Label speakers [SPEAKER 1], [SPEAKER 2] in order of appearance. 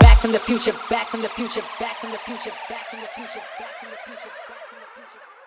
[SPEAKER 1] Back from the future, back from the future, back from the future, back from the future, back from the future, back from the future.